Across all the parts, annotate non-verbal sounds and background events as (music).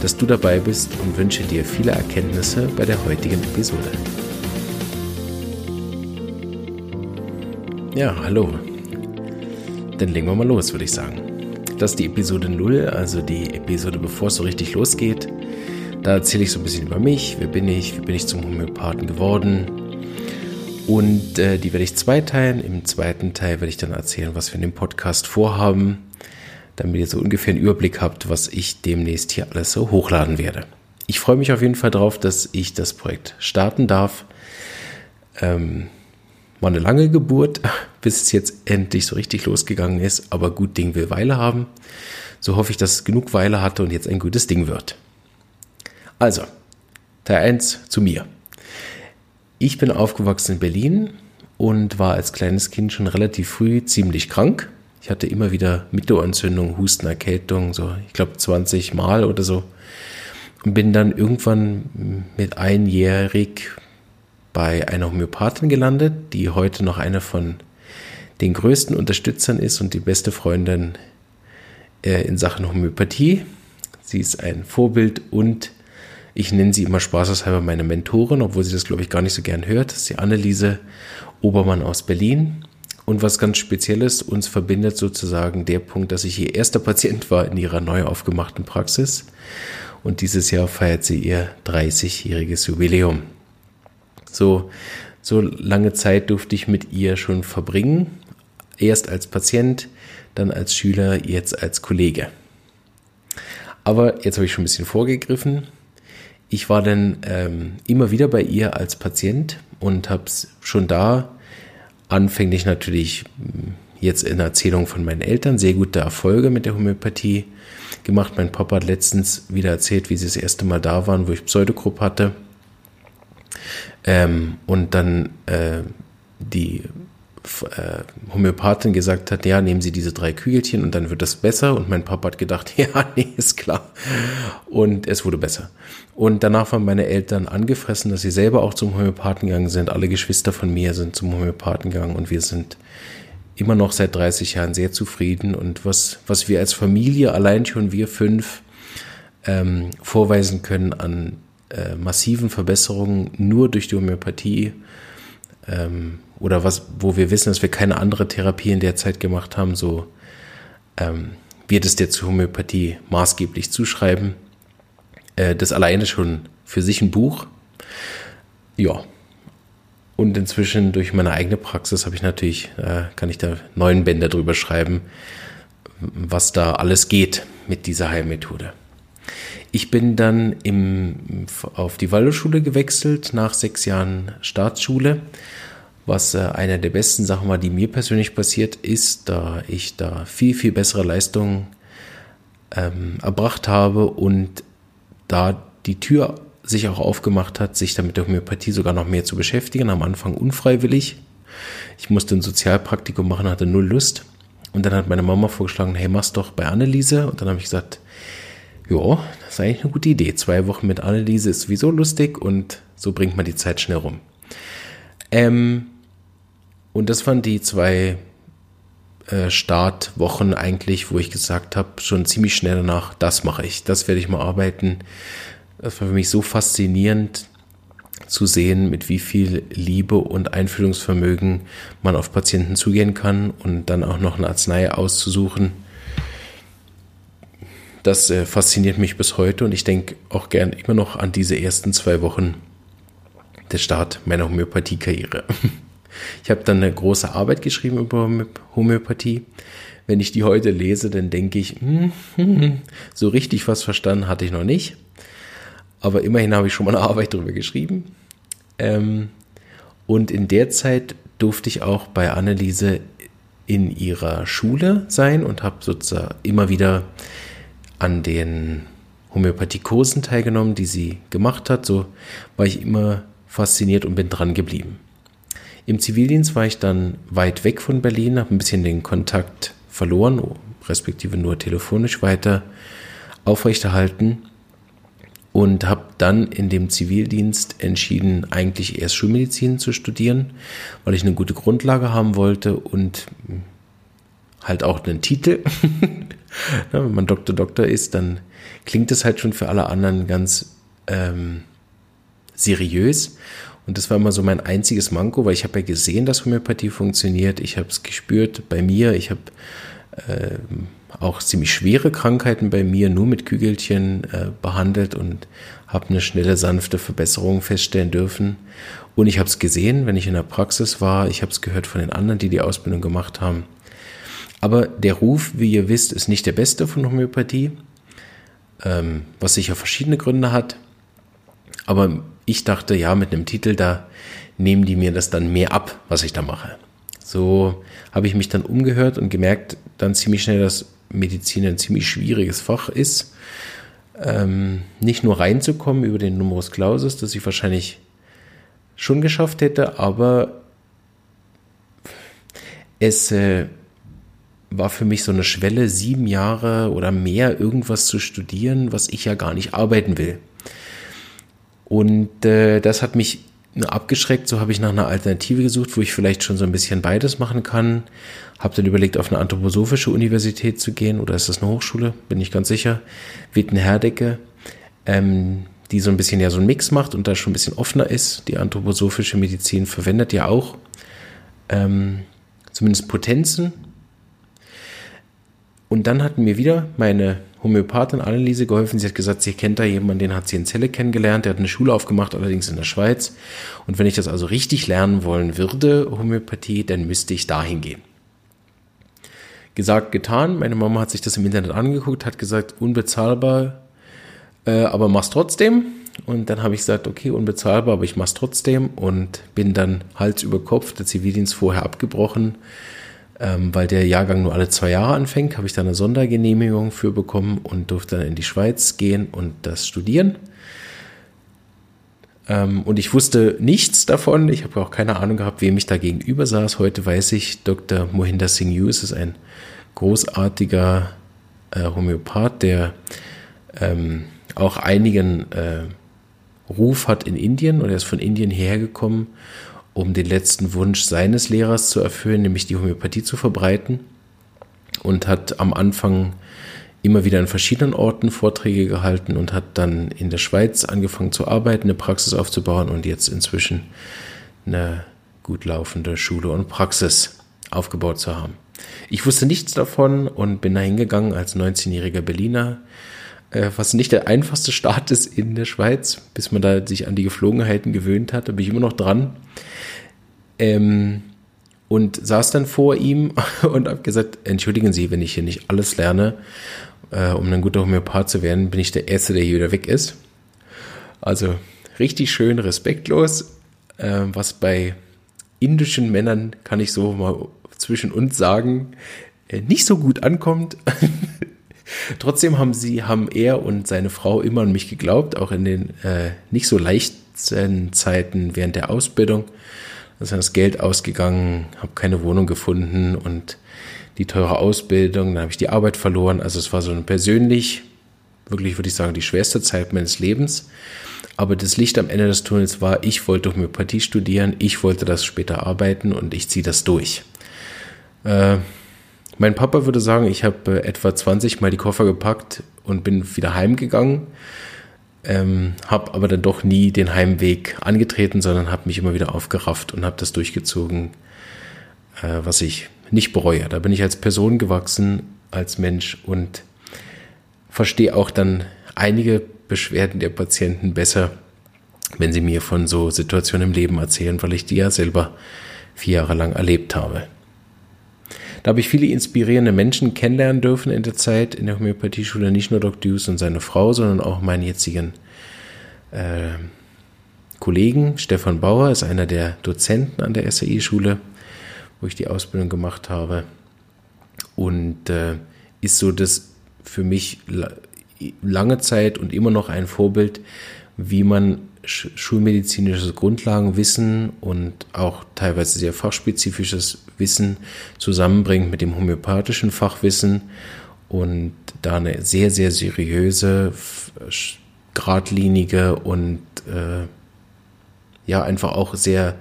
dass du dabei bist und wünsche dir viele Erkenntnisse bei der heutigen Episode. Ja, hallo. Dann legen wir mal los, würde ich sagen. Das ist die Episode 0, also die Episode, bevor es so richtig losgeht. Da erzähle ich so ein bisschen über mich, wer bin ich, wie bin ich zum Homöopathen geworden. Und äh, die werde ich zweiteilen. Im zweiten Teil werde ich dann erzählen, was wir in dem Podcast vorhaben damit ihr so ungefähr einen Überblick habt, was ich demnächst hier alles so hochladen werde. Ich freue mich auf jeden Fall darauf, dass ich das Projekt starten darf. Ähm, war eine lange Geburt, (laughs) bis es jetzt endlich so richtig losgegangen ist, aber gut Ding will Weile haben. So hoffe ich, dass es genug Weile hatte und jetzt ein gutes Ding wird. Also, Teil 1 zu mir. Ich bin aufgewachsen in Berlin und war als kleines Kind schon relativ früh ziemlich krank. Ich hatte immer wieder Mittelohrentzündung, Husten, Erkältung, so ich glaube 20 Mal oder so. Und bin dann irgendwann mit einjährig bei einer Homöopathin gelandet, die heute noch eine von den größten Unterstützern ist und die beste Freundin äh, in Sachen Homöopathie. Sie ist ein Vorbild und ich nenne sie immer spaßeshalber meine Mentorin, obwohl sie das, glaube ich, gar nicht so gern hört. Das ist die Anneliese Obermann aus Berlin. Und was ganz Spezielles, uns verbindet sozusagen der Punkt, dass ich ihr erster Patient war in ihrer neu aufgemachten Praxis. Und dieses Jahr feiert sie ihr 30-jähriges Jubiläum. So, so lange Zeit durfte ich mit ihr schon verbringen. Erst als Patient, dann als Schüler, jetzt als Kollege. Aber jetzt habe ich schon ein bisschen vorgegriffen. Ich war dann ähm, immer wieder bei ihr als Patient und habe schon da anfänglich natürlich hm, jetzt in Erzählung von meinen Eltern sehr gute Erfolge mit der Homöopathie gemacht. Mein Papa hat letztens wieder erzählt, wie sie das erste Mal da waren, wo ich Pseudogrupp hatte. Ähm, und dann äh, die äh, Homöopathin gesagt hat, ja, nehmen Sie diese drei Kügelchen und dann wird das besser. Und mein Papa hat gedacht, (laughs) ja, nee, ist klar. Und es wurde besser. Und danach waren meine Eltern angefressen, dass sie selber auch zum Homöopathen gegangen sind. Alle Geschwister von mir sind zum Homöopathen gegangen und wir sind immer noch seit 30 Jahren sehr zufrieden. Und was, was wir als Familie, allein schon wir fünf, ähm, vorweisen können an äh, massiven Verbesserungen nur durch die Homöopathie, ähm, oder was, wo wir wissen, dass wir keine andere Therapie in der Zeit gemacht haben, so ähm, wird es der zur Homöopathie maßgeblich zuschreiben. Äh, das alleine schon für sich ein Buch. Ja. Und inzwischen durch meine eigene Praxis habe ich natürlich, äh, kann ich da neun Bände drüber schreiben, was da alles geht mit dieser Heilmethode. Ich bin dann im, auf die Waldorfschule gewechselt nach sechs Jahren Staatsschule was äh, eine der besten Sachen war, die mir persönlich passiert ist, da ich da viel, viel bessere Leistungen ähm, erbracht habe und da die Tür sich auch aufgemacht hat, sich damit der Homöopathie sogar noch mehr zu beschäftigen, am Anfang unfreiwillig. Ich musste ein Sozialpraktikum machen, hatte null Lust. Und dann hat meine Mama vorgeschlagen, hey, mach's doch bei Anneliese. Und dann habe ich gesagt, ja, das ist eigentlich eine gute Idee. Zwei Wochen mit Anneliese ist sowieso lustig und so bringt man die Zeit schnell rum. Ähm, und das waren die zwei äh, Startwochen eigentlich, wo ich gesagt habe, schon ziemlich schnell danach, das mache ich, das werde ich mal arbeiten. Das war für mich so faszinierend zu sehen, mit wie viel Liebe und Einfühlungsvermögen man auf Patienten zugehen kann und dann auch noch eine Arznei auszusuchen. Das äh, fasziniert mich bis heute und ich denke auch gern immer noch an diese ersten zwei Wochen der Start meiner Homöopathie-Karriere. (laughs) Ich habe dann eine große Arbeit geschrieben über Homöopathie. Wenn ich die heute lese, dann denke ich, hm, hm, hm, so richtig was verstanden hatte ich noch nicht. Aber immerhin habe ich schon mal eine Arbeit darüber geschrieben. Ähm, und in der Zeit durfte ich auch bei Anneliese in ihrer Schule sein und habe sozusagen immer wieder an den Homöopathiekursen teilgenommen, die sie gemacht hat. So war ich immer fasziniert und bin dran geblieben. Im Zivildienst war ich dann weit weg von Berlin, habe ein bisschen den Kontakt verloren, respektive nur telefonisch weiter aufrechterhalten und habe dann in dem Zivildienst entschieden, eigentlich erst Schulmedizin zu studieren, weil ich eine gute Grundlage haben wollte und halt auch einen Titel. (laughs) Wenn man Doktor Doktor ist, dann klingt das halt schon für alle anderen ganz ähm, seriös. Und das war immer so mein einziges Manko, weil ich habe ja gesehen, dass Homöopathie funktioniert. Ich habe es gespürt bei mir. Ich habe äh, auch ziemlich schwere Krankheiten bei mir nur mit Kügelchen äh, behandelt und habe eine schnelle, sanfte Verbesserung feststellen dürfen. Und ich habe es gesehen, wenn ich in der Praxis war. Ich habe es gehört von den anderen, die die Ausbildung gemacht haben. Aber der Ruf, wie ihr wisst, ist nicht der beste von Homöopathie, ähm, was sicher verschiedene Gründe hat. Aber ich dachte, ja, mit einem Titel, da nehmen die mir das dann mehr ab, was ich da mache. So habe ich mich dann umgehört und gemerkt dann ziemlich schnell, dass Medizin ein ziemlich schwieriges Fach ist. Ähm, nicht nur reinzukommen über den Numerus Clausus, das ich wahrscheinlich schon geschafft hätte, aber es äh, war für mich so eine Schwelle, sieben Jahre oder mehr irgendwas zu studieren, was ich ja gar nicht arbeiten will. Und äh, das hat mich abgeschreckt. So habe ich nach einer Alternative gesucht, wo ich vielleicht schon so ein bisschen beides machen kann. Habe dann überlegt, auf eine anthroposophische Universität zu gehen oder ist das eine Hochschule? Bin ich ganz sicher. Witten-Herdecke, ähm, die so ein bisschen ja so ein Mix macht und da schon ein bisschen offener ist. Die anthroposophische Medizin verwendet ja auch ähm, zumindest Potenzen. Und dann hatten mir wieder meine Homöopathin Anneliese geholfen. Sie hat gesagt, sie kennt da jemanden, den hat sie in Celle kennengelernt. Der hat eine Schule aufgemacht, allerdings in der Schweiz. Und wenn ich das also richtig lernen wollen würde, Homöopathie, dann müsste ich dahin gehen. Gesagt, getan. Meine Mama hat sich das im Internet angeguckt, hat gesagt, unbezahlbar, äh, aber mach's trotzdem. Und dann habe ich gesagt, okay, unbezahlbar, aber ich mach's trotzdem und bin dann Hals über Kopf, der Zivildienst vorher abgebrochen ähm, weil der Jahrgang nur alle zwei Jahre anfängt, habe ich da eine Sondergenehmigung für bekommen und durfte dann in die Schweiz gehen und das studieren. Ähm, und ich wusste nichts davon. Ich habe auch keine Ahnung gehabt, wem ich da gegenüber saß. Heute weiß ich, Dr. Mohinder Singh Hughes ist ein großartiger äh, Homöopath, der ähm, auch einigen äh, Ruf hat in Indien und er ist von Indien hergekommen um den letzten Wunsch seines Lehrers zu erfüllen, nämlich die Homöopathie zu verbreiten. Und hat am Anfang immer wieder an verschiedenen Orten Vorträge gehalten und hat dann in der Schweiz angefangen zu arbeiten, eine Praxis aufzubauen und jetzt inzwischen eine gut laufende Schule und Praxis aufgebaut zu haben. Ich wusste nichts davon und bin da hingegangen als 19-jähriger Berliner, was nicht der einfachste Start ist in der Schweiz, bis man da sich an die Geflogenheiten gewöhnt hat. Da bin ich immer noch dran. Ähm, und saß dann vor ihm (laughs) und habe gesagt, entschuldigen Sie, wenn ich hier nicht alles lerne, äh, um ein guter Homöopath zu werden, bin ich der Erste, der hier wieder weg ist. Also richtig schön respektlos, äh, was bei indischen Männern, kann ich so mal zwischen uns sagen, äh, nicht so gut ankommt. (laughs) Trotzdem haben sie, haben er und seine Frau immer an mich geglaubt, auch in den äh, nicht so leichten Zeiten während der Ausbildung. Da ist das Geld ausgegangen, habe keine Wohnung gefunden und die teure Ausbildung, dann habe ich die Arbeit verloren. Also es war so ein persönlich, wirklich würde ich sagen, die schwerste Zeit meines Lebens. Aber das Licht am Ende des Tunnels war, ich wollte Homöopathie studieren, ich wollte das später arbeiten und ich ziehe das durch. Äh, mein Papa würde sagen, ich habe äh, etwa 20 Mal die Koffer gepackt und bin wieder heimgegangen ähm, habe aber dann doch nie den Heimweg angetreten, sondern habe mich immer wieder aufgerafft und habe das durchgezogen, äh, was ich nicht bereue. Da bin ich als Person gewachsen, als Mensch und verstehe auch dann einige Beschwerden der Patienten besser, wenn sie mir von so Situationen im Leben erzählen, weil ich die ja selber vier Jahre lang erlebt habe. Da habe ich viele inspirierende Menschen kennenlernen dürfen in der Zeit in der Homöopathieschule. Nicht nur Dr. Hughes und seine Frau, sondern auch meinen jetzigen äh, Kollegen. Stefan Bauer ist einer der Dozenten an der SAI-Schule, wo ich die Ausbildung gemacht habe. Und äh, ist so das für mich lange Zeit und immer noch ein Vorbild, wie man schulmedizinisches Grundlagenwissen und auch teilweise sehr fachspezifisches Wissen zusammenbringt mit dem homöopathischen Fachwissen und da eine sehr, sehr seriöse, geradlinige und äh, ja einfach auch sehr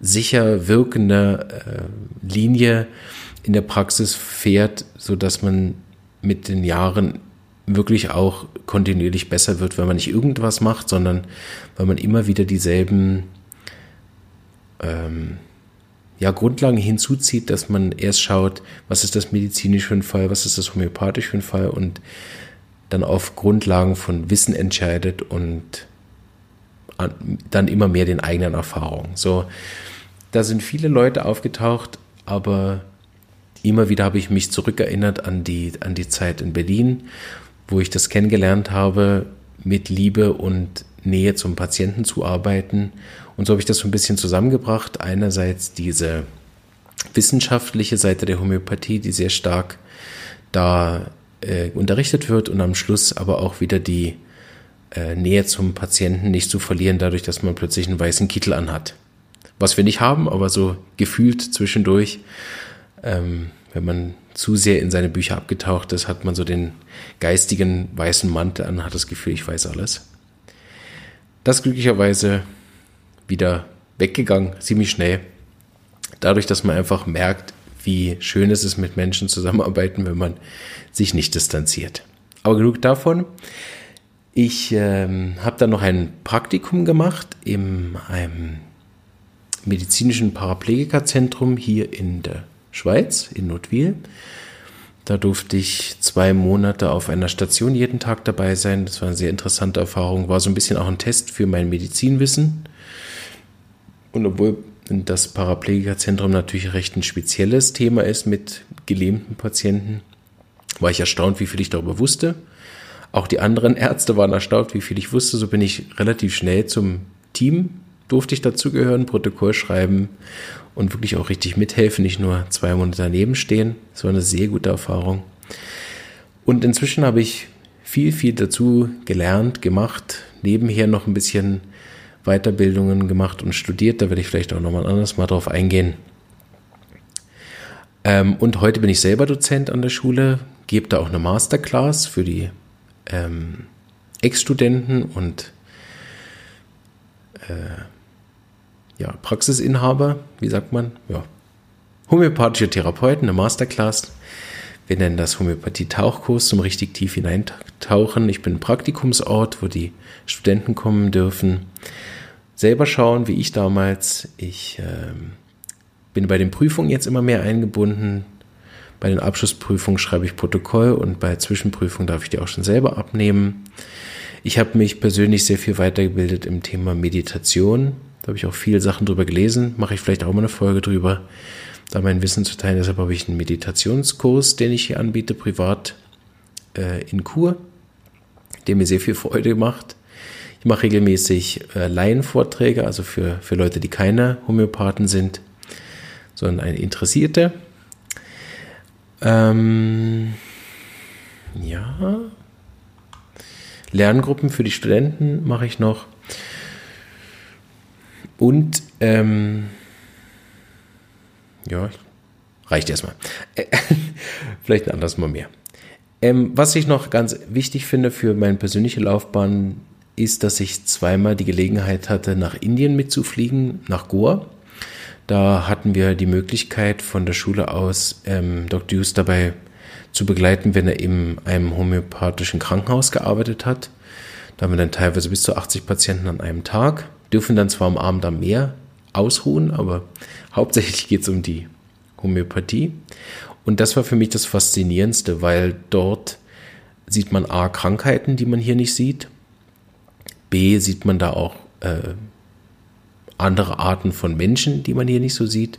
sicher wirkende äh, Linie in der Praxis fährt, so dass man mit den Jahren wirklich auch kontinuierlich besser wird, weil man nicht irgendwas macht, sondern weil man immer wieder dieselben ähm, ja, Grundlagen hinzuzieht, dass man erst schaut, was ist das medizinisch für ein Fall, was ist das homöopathisch für ein Fall und dann auf Grundlagen von Wissen entscheidet und dann immer mehr den eigenen Erfahrungen. So, da sind viele Leute aufgetaucht, aber immer wieder habe ich mich zurückerinnert an die, an die Zeit in Berlin, wo ich das kennengelernt habe, mit Liebe und Nähe zum Patienten zu arbeiten. Und so habe ich das so ein bisschen zusammengebracht. Einerseits diese wissenschaftliche Seite der Homöopathie, die sehr stark da äh, unterrichtet wird und am Schluss aber auch wieder die äh, Nähe zum Patienten nicht zu verlieren, dadurch, dass man plötzlich einen weißen Kittel anhat. Was wir nicht haben, aber so gefühlt zwischendurch, ähm, wenn man zu sehr in seine Bücher abgetaucht ist, hat man so den geistigen weißen Mantel an, hat das Gefühl, ich weiß alles. Das glücklicherweise wieder weggegangen, ziemlich schnell. Dadurch, dass man einfach merkt, wie schön es ist, mit Menschen zusammenarbeiten, wenn man sich nicht distanziert. Aber genug davon. Ich ähm, habe dann noch ein Praktikum gemacht in einem medizinischen Paraplegikerzentrum hier in der Schweiz, in Notwil. Da durfte ich zwei Monate auf einer Station jeden Tag dabei sein. Das war eine sehr interessante Erfahrung. War so ein bisschen auch ein Test für mein Medizinwissen. Und obwohl das Paraplegikerzentrum natürlich recht ein spezielles Thema ist mit gelähmten Patienten, war ich erstaunt, wie viel ich darüber wusste. Auch die anderen Ärzte waren erstaunt, wie viel ich wusste. So bin ich relativ schnell zum Team, durfte ich dazugehören, Protokoll schreiben und wirklich auch richtig mithelfen, nicht nur zwei Monate daneben stehen. Das war eine sehr gute Erfahrung. Und inzwischen habe ich viel, viel dazu gelernt, gemacht, nebenher noch ein bisschen Weiterbildungen gemacht und studiert. Da werde ich vielleicht auch nochmal anders mal drauf eingehen. Ähm, und heute bin ich selber Dozent an der Schule, gebe da auch eine Masterclass für die ähm, Ex-Studenten und äh, ja, Praxisinhaber, wie sagt man? Ja, homöopathische Therapeuten, eine Masterclass. Wir nennen das Homöopathie-Tauchkurs zum richtig tief hineintauchen. Ich bin ein Praktikumsort, wo die Studenten kommen dürfen, selber schauen, wie ich damals. Ich äh, bin bei den Prüfungen jetzt immer mehr eingebunden. Bei den Abschlussprüfungen schreibe ich Protokoll und bei Zwischenprüfungen darf ich die auch schon selber abnehmen. Ich habe mich persönlich sehr viel weitergebildet im Thema Meditation. Da habe ich auch viele Sachen drüber gelesen. Mache ich vielleicht auch mal eine Folge drüber, da mein Wissen zu teilen. Deshalb habe ich einen Meditationskurs, den ich hier anbiete, privat äh, in Kur, der mir sehr viel Freude macht. Ich mache regelmäßig äh, Laienvorträge, also für, für Leute, die keine Homöopathen sind, sondern eine Interessierte. Ähm, ja. Lerngruppen für die Studenten mache ich noch. Und ähm, ja, reicht erstmal. (laughs) Vielleicht ein anderes Mal mehr. Ähm, was ich noch ganz wichtig finde für meine persönliche Laufbahn, ist, dass ich zweimal die Gelegenheit hatte, nach Indien mitzufliegen, nach Goa. Da hatten wir die Möglichkeit von der Schule aus ähm, Dr. Hughes dabei zu begleiten, wenn er in einem homöopathischen Krankenhaus gearbeitet hat. Da haben wir dann teilweise bis zu 80 Patienten an einem Tag dürfen dann zwar am Abend am Meer ausruhen, aber hauptsächlich (laughs) geht es um die Homöopathie. Und das war für mich das Faszinierendste, weil dort sieht man A, Krankheiten, die man hier nicht sieht. B, sieht man da auch äh, andere Arten von Menschen, die man hier nicht so sieht.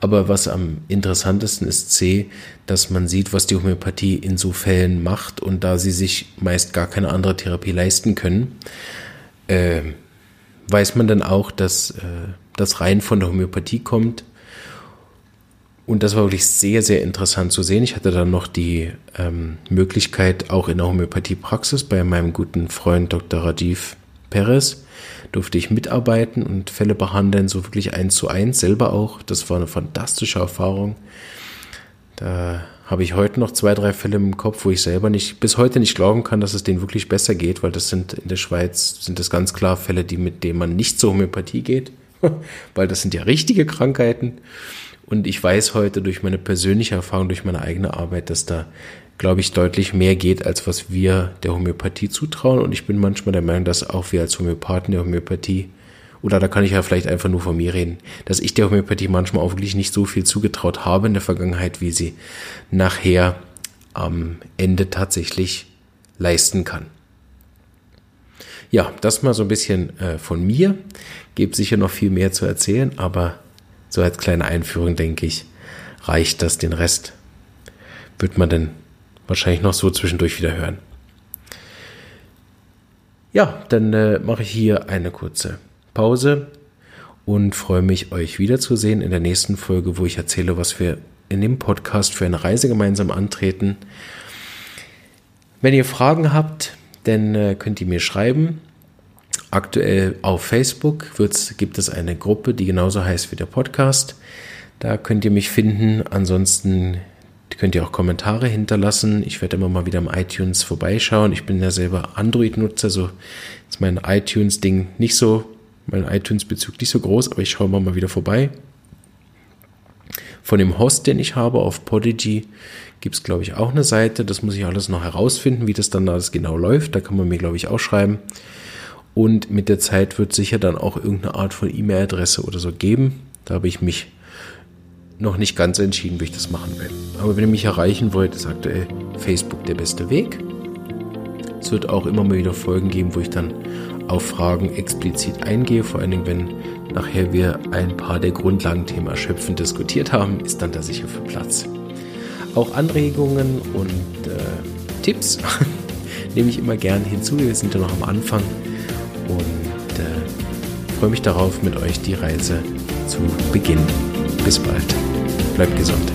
Aber was am interessantesten ist C, dass man sieht, was die Homöopathie in so Fällen macht und da sie sich meist gar keine andere Therapie leisten können, äh, weiß man dann auch, dass äh, das rein von der Homöopathie kommt. Und das war wirklich sehr, sehr interessant zu sehen. Ich hatte dann noch die ähm, Möglichkeit, auch in der Homöopathie-Praxis bei meinem guten Freund Dr. Rajiv Perez durfte ich mitarbeiten und Fälle behandeln, so wirklich eins zu eins, selber auch. Das war eine fantastische Erfahrung. Da habe ich heute noch zwei, drei Fälle im Kopf, wo ich selber nicht, bis heute nicht glauben kann, dass es denen wirklich besser geht, weil das sind in der Schweiz, sind das ganz klar Fälle, die mit denen man nicht zur Homöopathie geht, (laughs) weil das sind ja richtige Krankheiten. Und ich weiß heute durch meine persönliche Erfahrung, durch meine eigene Arbeit, dass da, glaube ich, deutlich mehr geht, als was wir der Homöopathie zutrauen. Und ich bin manchmal der Meinung, dass auch wir als Homöopathen der Homöopathie oder da kann ich ja vielleicht einfach nur von mir reden, dass ich der Homöopathie manchmal auch wirklich nicht so viel zugetraut habe in der Vergangenheit, wie sie nachher am Ende tatsächlich leisten kann. Ja, das mal so ein bisschen äh, von mir. Gibt sicher noch viel mehr zu erzählen, aber so als kleine Einführung denke ich, reicht das. Den Rest wird man dann wahrscheinlich noch so zwischendurch wieder hören. Ja, dann äh, mache ich hier eine kurze Pause und freue mich, euch wiederzusehen in der nächsten Folge, wo ich erzähle, was wir in dem Podcast für eine Reise gemeinsam antreten. Wenn ihr Fragen habt, dann äh, könnt ihr mir schreiben. Aktuell auf Facebook gibt es eine Gruppe, die genauso heißt wie der Podcast. Da könnt ihr mich finden. Ansonsten könnt ihr auch Kommentare hinterlassen. Ich werde immer mal wieder am iTunes vorbeischauen. Ich bin ja selber Android-Nutzer, so ist mein iTunes-Ding nicht so mein iTunes-Bezug nicht so groß, aber ich schaue mal wieder vorbei. Von dem Host, den ich habe auf Podigy, gibt es, glaube ich, auch eine Seite. Das muss ich alles noch herausfinden, wie das dann alles genau läuft. Da kann man mir, glaube ich, auch schreiben. Und mit der Zeit wird sicher dann auch irgendeine Art von E-Mail-Adresse oder so geben. Da habe ich mich noch nicht ganz entschieden, wie ich das machen will. Aber wenn ihr mich erreichen wollt, ist aktuell Facebook der beste Weg. Es wird auch immer mal wieder Folgen geben, wo ich dann auf Fragen explizit eingehe, vor allen Dingen, wenn nachher wir ein paar der Grundlagenthemen erschöpfend diskutiert haben, ist dann da sicher für Platz. Auch Anregungen und äh, Tipps (laughs) nehme ich immer gern hinzu. Wir sind ja noch am Anfang und äh, freue mich darauf, mit euch die Reise zu beginnen. Bis bald. Bleibt gesund.